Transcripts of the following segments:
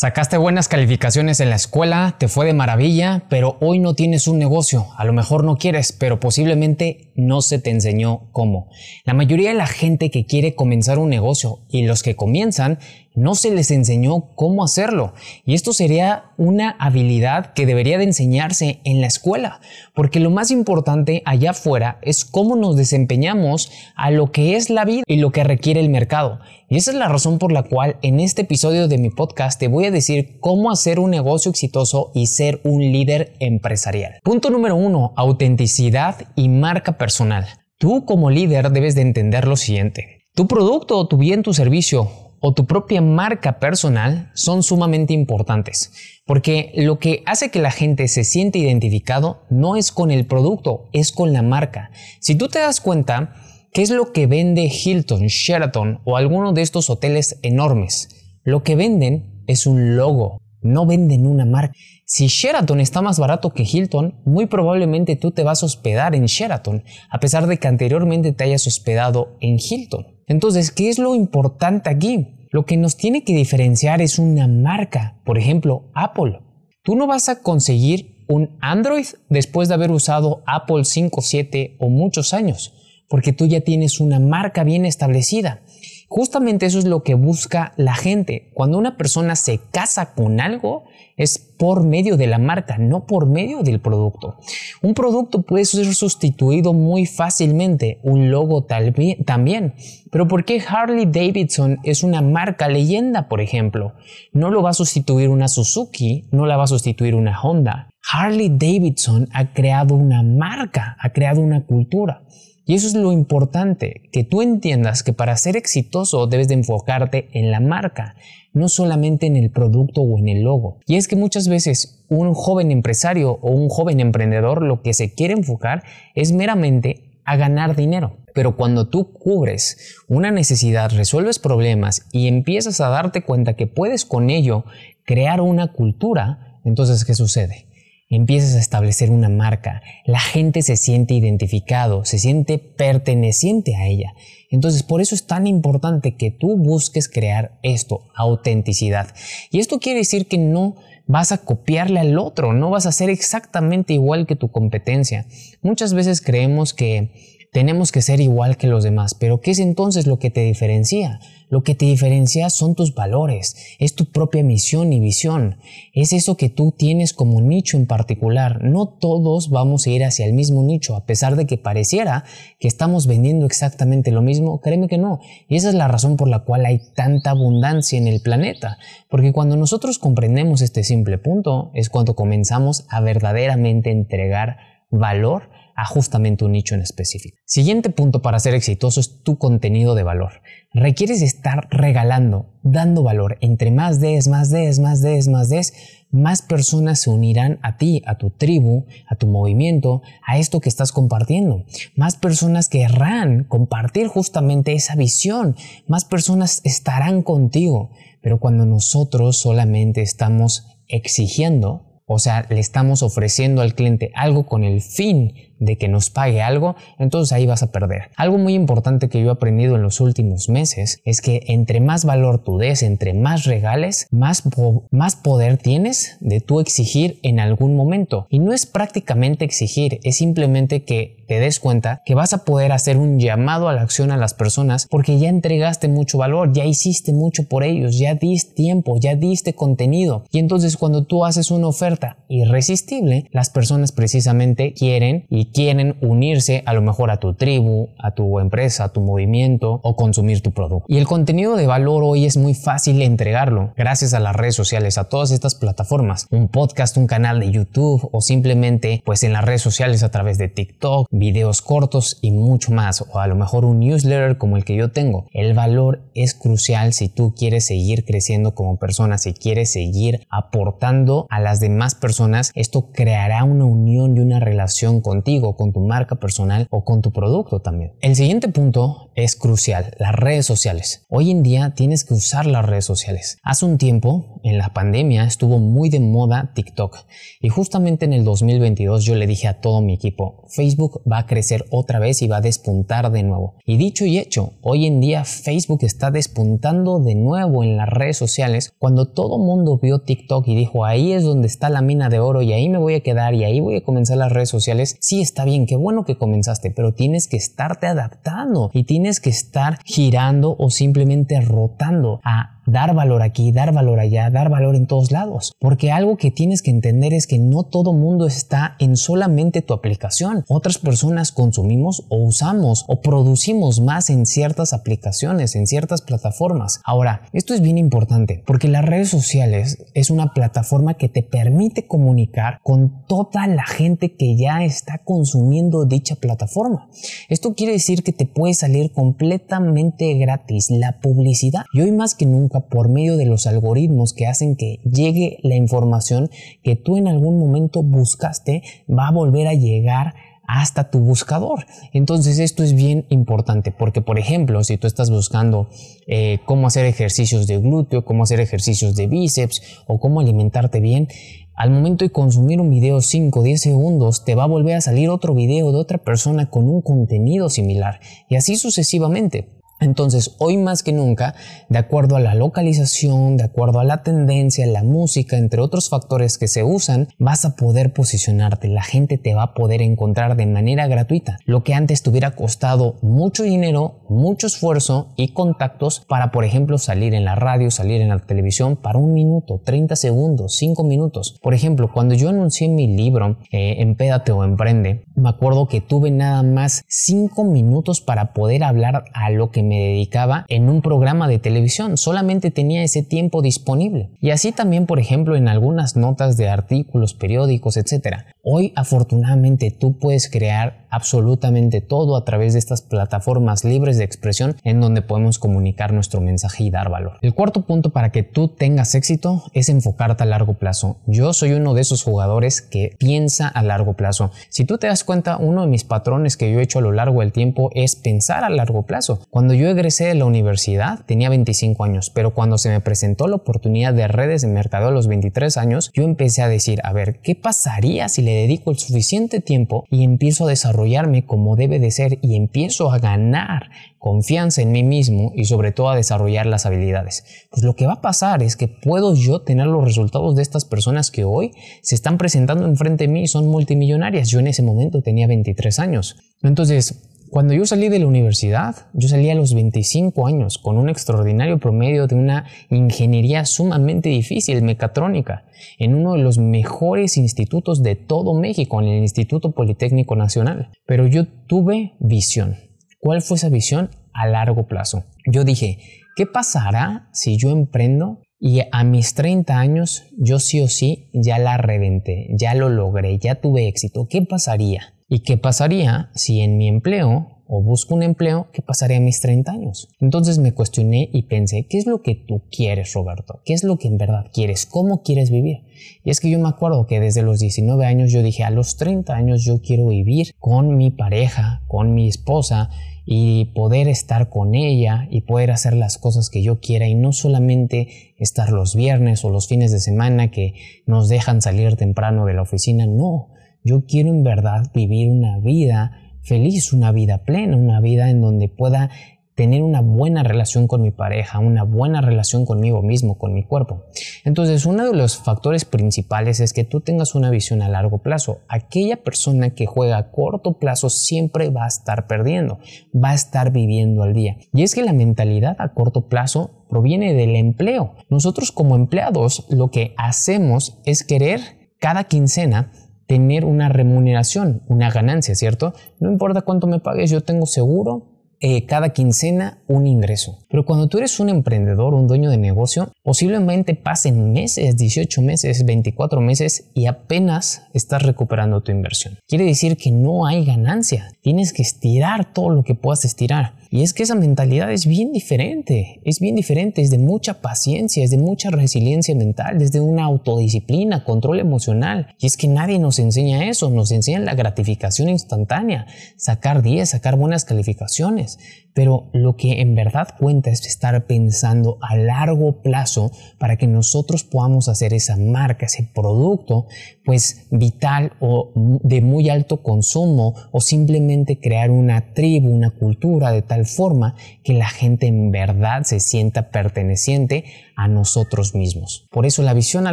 Sacaste buenas calificaciones en la escuela, te fue de maravilla, pero hoy no tienes un negocio. A lo mejor no quieres, pero posiblemente no se te enseñó cómo. La mayoría de la gente que quiere comenzar un negocio y los que comienzan no se les enseñó cómo hacerlo. Y esto sería una habilidad que debería de enseñarse en la escuela, porque lo más importante allá afuera es cómo nos desempeñamos a lo que es la vida y lo que requiere el mercado. Y esa es la razón por la cual en este episodio de mi podcast te voy a decir cómo hacer un negocio exitoso y ser un líder empresarial. Punto número uno, autenticidad y marca personal. Tú como líder debes de entender lo siguiente. Tu producto, tu bien, tu servicio o tu propia marca personal son sumamente importantes, porque lo que hace que la gente se siente identificado no es con el producto, es con la marca. Si tú te das cuenta, ¿qué es lo que vende Hilton, Sheraton o alguno de estos hoteles enormes? Lo que venden es un logo, no venden una marca. Si Sheraton está más barato que Hilton, muy probablemente tú te vas a hospedar en Sheraton, a pesar de que anteriormente te hayas hospedado en Hilton. Entonces, ¿qué es lo importante aquí? Lo que nos tiene que diferenciar es una marca, por ejemplo, Apple. Tú no vas a conseguir un Android después de haber usado Apple 5, 7 o muchos años, porque tú ya tienes una marca bien establecida. Justamente eso es lo que busca la gente. Cuando una persona se casa con algo, es por medio de la marca, no por medio del producto. Un producto puede ser sustituido muy fácilmente, un logo también. Pero ¿por qué Harley Davidson es una marca leyenda, por ejemplo? No lo va a sustituir una Suzuki, no la va a sustituir una Honda. Harley Davidson ha creado una marca, ha creado una cultura. Y eso es lo importante, que tú entiendas que para ser exitoso debes de enfocarte en la marca, no solamente en el producto o en el logo. Y es que muchas veces un joven empresario o un joven emprendedor lo que se quiere enfocar es meramente a ganar dinero. Pero cuando tú cubres una necesidad, resuelves problemas y empiezas a darte cuenta que puedes con ello crear una cultura, entonces ¿qué sucede? Empiezas a establecer una marca, la gente se siente identificado, se siente perteneciente a ella. Entonces, por eso es tan importante que tú busques crear esto, autenticidad. Y esto quiere decir que no vas a copiarle al otro, no vas a ser exactamente igual que tu competencia. Muchas veces creemos que tenemos que ser igual que los demás, pero ¿qué es entonces lo que te diferencia? Lo que te diferencia son tus valores, es tu propia misión y visión, es eso que tú tienes como nicho en particular. No todos vamos a ir hacia el mismo nicho, a pesar de que pareciera que estamos vendiendo exactamente lo mismo, créeme que no. Y esa es la razón por la cual hay tanta abundancia en el planeta, porque cuando nosotros comprendemos este simple punto es cuando comenzamos a verdaderamente entregar valor a justamente un nicho en específico. Siguiente punto para ser exitoso es tu contenido de valor. Requieres estar regalando, dando valor. Entre más des, más des, más des, más des, más personas se unirán a ti, a tu tribu, a tu movimiento, a esto que estás compartiendo. Más personas querrán compartir justamente esa visión. Más personas estarán contigo. Pero cuando nosotros solamente estamos exigiendo, o sea, le estamos ofreciendo al cliente algo con el fin de que nos pague algo, entonces ahí vas a perder. Algo muy importante que yo he aprendido en los últimos meses es que entre más valor tú des, entre más regales, más, más poder tienes de tú exigir en algún momento. Y no es prácticamente exigir, es simplemente que te des cuenta que vas a poder hacer un llamado a la acción a las personas porque ya entregaste mucho valor, ya hiciste mucho por ellos, ya diste tiempo, ya diste contenido. Y entonces cuando tú haces una oferta irresistible, las personas precisamente quieren y quieren unirse a lo mejor a tu tribu, a tu empresa, a tu movimiento o consumir tu producto. Y el contenido de valor hoy es muy fácil entregarlo gracias a las redes sociales, a todas estas plataformas, un podcast, un canal de YouTube o simplemente pues en las redes sociales a través de TikTok, videos cortos y mucho más, o a lo mejor un newsletter como el que yo tengo. El valor es crucial si tú quieres seguir creciendo como persona, si quieres seguir aportando a las demás personas, esto creará una unión y una relación contigo con tu marca personal o con tu producto también. El siguiente punto es crucial, las redes sociales. Hoy en día tienes que usar las redes sociales. Hace un tiempo, en la pandemia, estuvo muy de moda TikTok y justamente en el 2022 yo le dije a todo mi equipo, Facebook va a crecer otra vez y va a despuntar de nuevo. Y dicho y hecho, hoy en día Facebook está despuntando de nuevo en las redes sociales cuando todo mundo vio TikTok y dijo ahí es donde está la mina de oro y ahí me voy a quedar y ahí voy a comenzar las redes sociales. Sí, está bien, qué bueno que comenzaste, pero tienes que estarte adaptando y tienes que estar girando o simplemente rotando a dar valor aquí, dar valor allá, dar valor en todos lados. Porque algo que tienes que entender es que no todo mundo está en solamente tu aplicación. Otras personas consumimos o usamos o producimos más en ciertas aplicaciones, en ciertas plataformas. Ahora, esto es bien importante porque las redes sociales es una plataforma que te permite comunicar con toda la gente que ya está consumiendo dicha plataforma. Esto quiere decir que te puede salir completamente gratis la publicidad. Y hoy más que nunca por medio de los algoritmos que hacen que llegue la información que tú en algún momento buscaste, va a volver a llegar hasta tu buscador. Entonces esto es bien importante porque, por ejemplo, si tú estás buscando eh, cómo hacer ejercicios de glúteo, cómo hacer ejercicios de bíceps o cómo alimentarte bien, al momento de consumir un video 5 o 10 segundos, te va a volver a salir otro video de otra persona con un contenido similar y así sucesivamente. Entonces, hoy más que nunca, de acuerdo a la localización, de acuerdo a la tendencia, la música, entre otros factores que se usan, vas a poder posicionarte. La gente te va a poder encontrar de manera gratuita. Lo que antes te hubiera costado mucho dinero, mucho esfuerzo y contactos para, por ejemplo, salir en la radio, salir en la televisión para un minuto, 30 segundos, 5 minutos. Por ejemplo, cuando yo anuncié mi libro, eh, Empédate o Emprende, me acuerdo que tuve nada más 5 minutos para poder hablar a lo que me dedicaba en un programa de televisión, solamente tenía ese tiempo disponible. Y así también, por ejemplo, en algunas notas de artículos, periódicos, etc. Hoy afortunadamente tú puedes crear absolutamente todo a través de estas plataformas libres de expresión en donde podemos comunicar nuestro mensaje y dar valor. El cuarto punto para que tú tengas éxito es enfocarte a largo plazo. Yo soy uno de esos jugadores que piensa a largo plazo. Si tú te das cuenta, uno de mis patrones que yo he hecho a lo largo del tiempo es pensar a largo plazo. Cuando yo egresé de la universidad tenía 25 años, pero cuando se me presentó la oportunidad de redes de mercado a los 23 años, yo empecé a decir, a ver, ¿qué pasaría si le dedico el suficiente tiempo y empiezo a desarrollarme como debe de ser y empiezo a ganar confianza en mí mismo y sobre todo a desarrollar las habilidades. Pues lo que va a pasar es que puedo yo tener los resultados de estas personas que hoy se están presentando enfrente de mí y son multimillonarias. Yo en ese momento tenía 23 años. Entonces, cuando yo salí de la universidad, yo salí a los 25 años con un extraordinario promedio de una ingeniería sumamente difícil, mecatrónica, en uno de los mejores institutos de todo México, en el Instituto Politécnico Nacional. Pero yo tuve visión. ¿Cuál fue esa visión? A largo plazo. Yo dije, ¿qué pasará si yo emprendo y a mis 30 años yo sí o sí ya la reventé, ya lo logré, ya tuve éxito? ¿Qué pasaría? ¿Y qué pasaría si en mi empleo o busco un empleo, ¿qué pasaría a mis 30 años? Entonces me cuestioné y pensé, ¿qué es lo que tú quieres, Roberto? ¿Qué es lo que en verdad quieres? ¿Cómo quieres vivir? Y es que yo me acuerdo que desde los 19 años yo dije, a los 30 años yo quiero vivir con mi pareja, con mi esposa y poder estar con ella y poder hacer las cosas que yo quiera y no solamente estar los viernes o los fines de semana que nos dejan salir temprano de la oficina, no yo quiero en verdad vivir una vida feliz, una vida plena, una vida en donde pueda tener una buena relación con mi pareja, una buena relación conmigo mismo, con mi cuerpo. Entonces, uno de los factores principales es que tú tengas una visión a largo plazo. Aquella persona que juega a corto plazo siempre va a estar perdiendo, va a estar viviendo al día. Y es que la mentalidad a corto plazo proviene del empleo. Nosotros como empleados lo que hacemos es querer cada quincena tener una remuneración, una ganancia, ¿cierto? No importa cuánto me pagues, yo tengo seguro eh, cada quincena un ingreso. Pero cuando tú eres un emprendedor, un dueño de negocio, posiblemente pasen meses, 18 meses, 24 meses y apenas estás recuperando tu inversión. Quiere decir que no hay ganancia. Tienes que estirar todo lo que puedas estirar. Y es que esa mentalidad es bien diferente, es bien diferente, es de mucha paciencia, es de mucha resiliencia mental, desde una autodisciplina, control emocional. Y es que nadie nos enseña eso, nos enseñan la gratificación instantánea, sacar 10, sacar buenas calificaciones. Pero lo que en verdad cuenta es estar pensando a largo plazo para que nosotros podamos hacer esa marca, ese producto, pues vital o de muy alto consumo o simplemente crear una tribu, una cultura de tal forma que la gente en verdad se sienta perteneciente a nosotros mismos. Por eso la visión a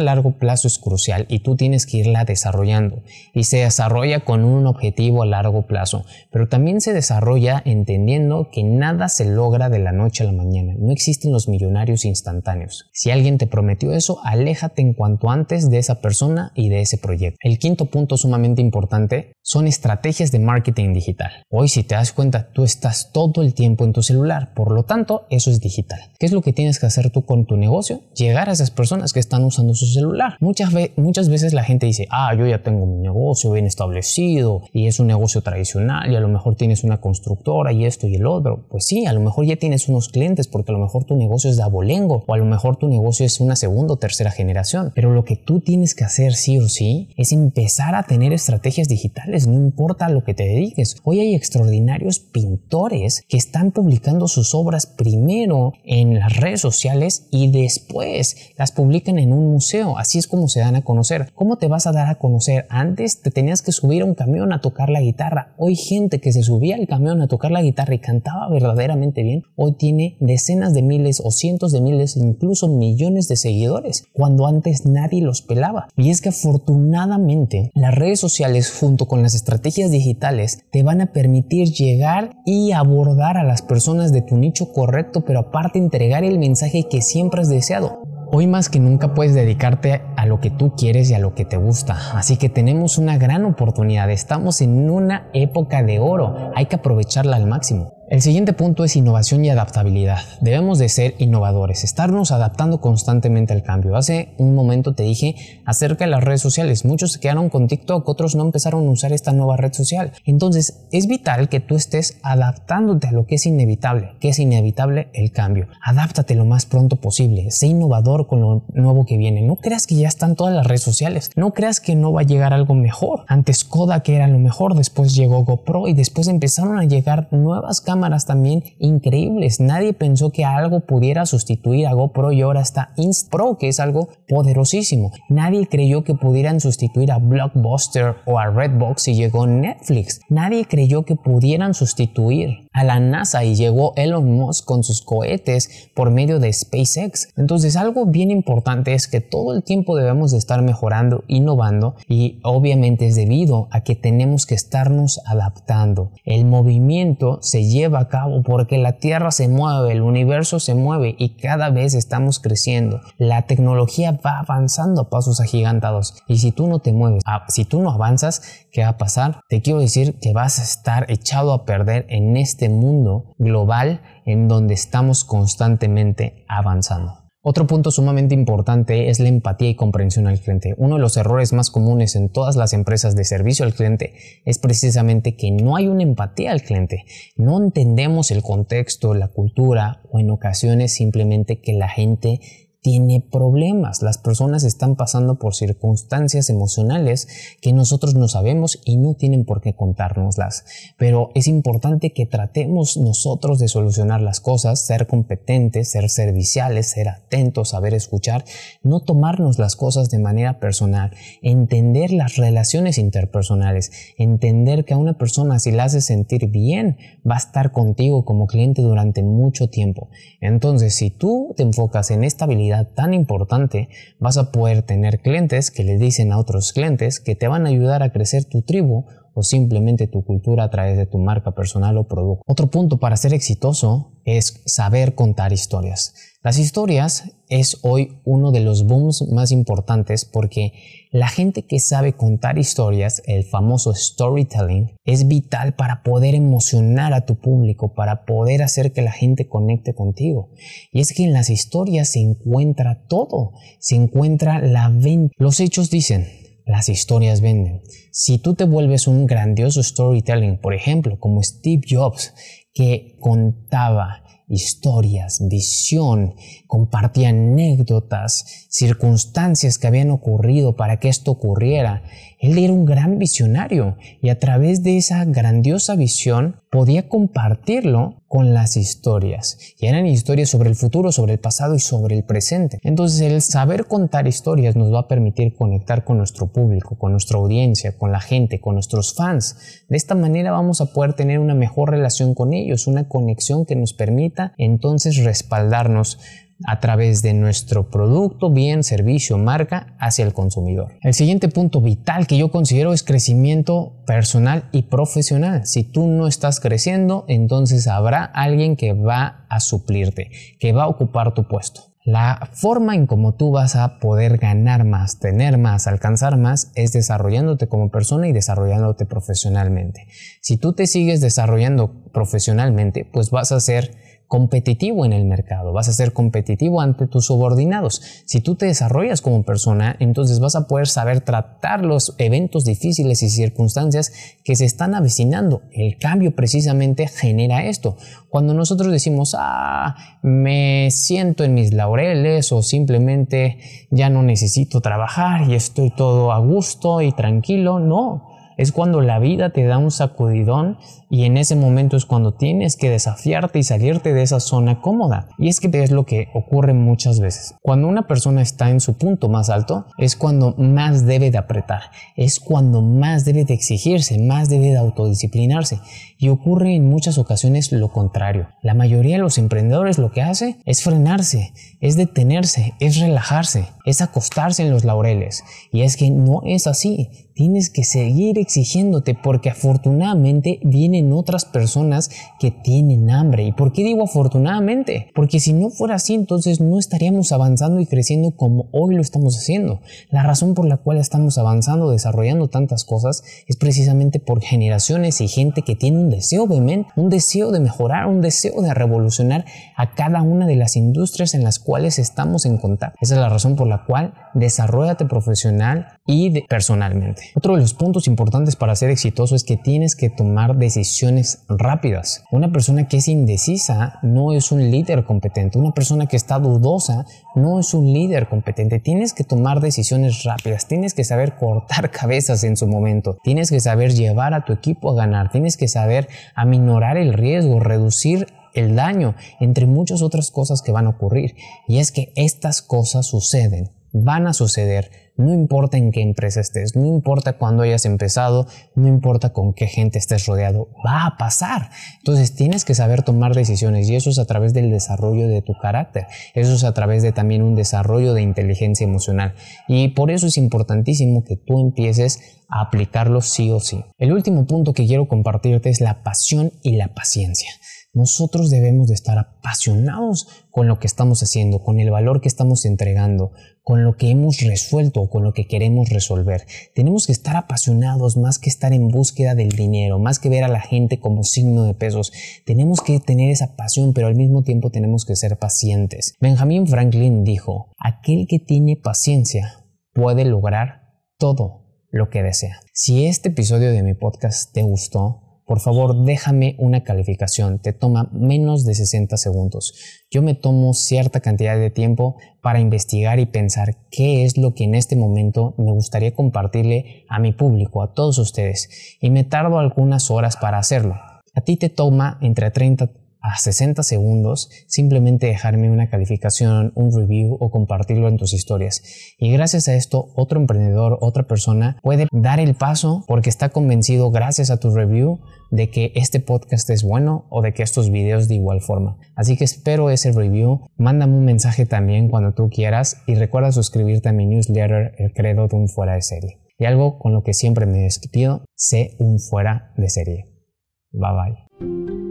largo plazo es crucial y tú tienes que irla desarrollando. Y se desarrolla con un objetivo a largo plazo, pero también se desarrolla entendiendo que nada se logra de la noche a la mañana. No existen los millonarios instantáneos. Si alguien te prometió eso, aléjate en cuanto antes de esa persona y de ese proyecto. El quinto punto sumamente importante son estrategias de marketing digital. Hoy si te das cuenta, tú estás todo el tiempo en tu celular, por lo tanto, eso es digital. ¿Qué es lo que tienes que hacer tú con tu negocio? Llegar a esas personas que están usando su celular. Muchas, muchas veces la gente dice, ah, yo ya tengo mi negocio bien establecido y es un negocio tradicional y a lo mejor tienes una constructora y esto y el otro. Pues sí, a lo mejor ya tienes unos clientes porque a lo mejor tu negocio es de abolengo o a lo mejor tu negocio es una segunda o tercera generación. Pero lo que tú tienes que hacer sí o sí es empezar a tener estrategias digitales, no importa a lo que te dediques. Hoy hay extraordinarios pintores que están publicando sus obras primero en las redes sociales y de después las publican en un museo. Así es como se dan a conocer. ¿Cómo te vas a dar a conocer? Antes te tenías que subir a un camión a tocar la guitarra. Hoy gente que se subía al camión a tocar la guitarra y cantaba verdaderamente bien, hoy tiene decenas de miles o cientos de miles, incluso millones de seguidores, cuando antes nadie los pelaba. Y es que afortunadamente las redes sociales junto con las estrategias digitales te van a permitir llegar y abordar a las personas de tu nicho correcto, pero aparte entregar el mensaje que siempre has deseado. Hoy más que nunca puedes dedicarte a lo que tú quieres y a lo que te gusta. Así que tenemos una gran oportunidad. Estamos en una época de oro. Hay que aprovecharla al máximo. El siguiente punto es innovación y adaptabilidad. Debemos de ser innovadores, estarnos adaptando constantemente al cambio. Hace un momento te dije acerca de las redes sociales. Muchos se quedaron con TikTok, otros no empezaron a usar esta nueva red social. Entonces es vital que tú estés adaptándote a lo que es inevitable, que es inevitable el cambio. Adáptate lo más pronto posible. Sé innovador con lo nuevo que viene. No creas que ya están todas las redes sociales. No creas que no va a llegar algo mejor. Antes Kodak era lo mejor, después llegó GoPro y después empezaron a llegar nuevas cámaras también increíbles. Nadie pensó que algo pudiera sustituir a GoPro y ahora está Insta Pro, que es algo poderosísimo. Nadie creyó que pudieran sustituir a Blockbuster o a Redbox y llegó Netflix. Nadie creyó que pudieran sustituir a la NASA y llegó Elon Musk con sus cohetes por medio de SpaceX. Entonces algo bien importante es que todo el tiempo debemos de estar mejorando, innovando y obviamente es debido a que tenemos que estarnos adaptando. El movimiento se lleva a cabo porque la Tierra se mueve, el universo se mueve y cada vez estamos creciendo. La tecnología va avanzando a pasos agigantados y si tú no te mueves, ah, si tú no avanzas, ¿qué va a pasar? Te quiero decir que vas a estar echado a perder en este este mundo global en donde estamos constantemente avanzando. Otro punto sumamente importante es la empatía y comprensión al cliente. Uno de los errores más comunes en todas las empresas de servicio al cliente es precisamente que no hay una empatía al cliente. No entendemos el contexto, la cultura o en ocasiones simplemente que la gente tiene problemas. Las personas están pasando por circunstancias emocionales que nosotros no sabemos y no tienen por qué contárnoslas. Pero es importante que tratemos nosotros de solucionar las cosas, ser competentes, ser serviciales, ser atentos, saber escuchar, no tomarnos las cosas de manera personal, entender las relaciones interpersonales, entender que a una persona si la hace sentir bien va a estar contigo como cliente durante mucho tiempo. Entonces, si tú te enfocas en esta habilidad, tan importante, vas a poder tener clientes que le dicen a otros clientes que te van a ayudar a crecer tu tribu o simplemente tu cultura a través de tu marca personal o producto. Otro punto para ser exitoso es saber contar historias. Las historias es hoy uno de los booms más importantes porque la gente que sabe contar historias, el famoso storytelling, es vital para poder emocionar a tu público, para poder hacer que la gente conecte contigo. Y es que en las historias se encuentra todo, se encuentra la venta. Los hechos dicen, las historias venden. Si tú te vuelves un grandioso storytelling, por ejemplo, como Steve Jobs, que contaba historias, visión, compartía anécdotas, circunstancias que habían ocurrido para que esto ocurriera. Él era un gran visionario y a través de esa grandiosa visión podía compartirlo con las historias. Y eran historias sobre el futuro, sobre el pasado y sobre el presente. Entonces el saber contar historias nos va a permitir conectar con nuestro público, con nuestra audiencia, con la gente, con nuestros fans. De esta manera vamos a poder tener una mejor relación con ellos, una conexión que nos permita entonces respaldarnos a través de nuestro producto, bien, servicio, marca hacia el consumidor. El siguiente punto vital que yo considero es crecimiento personal y profesional. Si tú no estás creciendo, entonces habrá alguien que va a suplirte, que va a ocupar tu puesto. La forma en cómo tú vas a poder ganar más, tener más, alcanzar más es desarrollándote como persona y desarrollándote profesionalmente. Si tú te sigues desarrollando profesionalmente, pues vas a ser competitivo en el mercado, vas a ser competitivo ante tus subordinados. Si tú te desarrollas como persona, entonces vas a poder saber tratar los eventos difíciles y circunstancias que se están avecinando. El cambio precisamente genera esto. Cuando nosotros decimos, ah, me siento en mis laureles o simplemente ya no necesito trabajar y estoy todo a gusto y tranquilo, no es cuando la vida te da un sacudidón y en ese momento es cuando tienes que desafiarte y salirte de esa zona cómoda. Y es que es lo que ocurre muchas veces. Cuando una persona está en su punto más alto es cuando más debe de apretar, es cuando más debe de exigirse, más debe de autodisciplinarse. Y ocurre en muchas ocasiones lo contrario. La mayoría de los emprendedores lo que hace es frenarse, es detenerse, es relajarse, es acostarse en los laureles. Y es que no es así tienes que seguir exigiéndote porque afortunadamente vienen otras personas que tienen hambre. ¿Y por qué digo afortunadamente? Porque si no fuera así, entonces no estaríamos avanzando y creciendo como hoy lo estamos haciendo. La razón por la cual estamos avanzando, desarrollando tantas cosas, es precisamente por generaciones y gente que tiene un deseo, un deseo de mejorar, un deseo de revolucionar a cada una de las industrias en las cuales estamos en contacto. Esa es la razón por la cual desarrollate profesional y personalmente. Otro de los puntos importantes para ser exitoso es que tienes que tomar decisiones rápidas. Una persona que es indecisa no es un líder competente. Una persona que está dudosa no es un líder competente. Tienes que tomar decisiones rápidas. Tienes que saber cortar cabezas en su momento. Tienes que saber llevar a tu equipo a ganar. Tienes que saber aminorar el riesgo, reducir el daño, entre muchas otras cosas que van a ocurrir. Y es que estas cosas suceden, van a suceder no importa en qué empresa estés, no importa cuándo hayas empezado, no importa con qué gente estés rodeado, va a pasar. Entonces tienes que saber tomar decisiones y eso es a través del desarrollo de tu carácter, eso es a través de también un desarrollo de inteligencia emocional. Y por eso es importantísimo que tú empieces a aplicarlo sí o sí. El último punto que quiero compartirte es la pasión y la paciencia. Nosotros debemos de estar apasionados con lo que estamos haciendo, con el valor que estamos entregando, con lo que hemos resuelto o con lo que queremos resolver. Tenemos que estar apasionados más que estar en búsqueda del dinero, más que ver a la gente como signo de pesos. Tenemos que tener esa pasión, pero al mismo tiempo tenemos que ser pacientes. Benjamin Franklin dijo, aquel que tiene paciencia puede lograr todo lo que desea. Si este episodio de mi podcast te gustó, por favor déjame una calificación, te toma menos de 60 segundos. Yo me tomo cierta cantidad de tiempo para investigar y pensar qué es lo que en este momento me gustaría compartirle a mi público, a todos ustedes, y me tardo algunas horas para hacerlo. A ti te toma entre 30 a 60 segundos simplemente dejarme una calificación, un review o compartirlo en tus historias. Y gracias a esto, otro emprendedor, otra persona puede dar el paso porque está convencido gracias a tu review de que este podcast es bueno o de que estos videos de igual forma. Así que espero ese review. Mándame un mensaje también cuando tú quieras y recuerda suscribirte a mi newsletter El Credo de un Fuera de Serie. Y algo con lo que siempre me despido, sé un fuera de serie. Bye bye.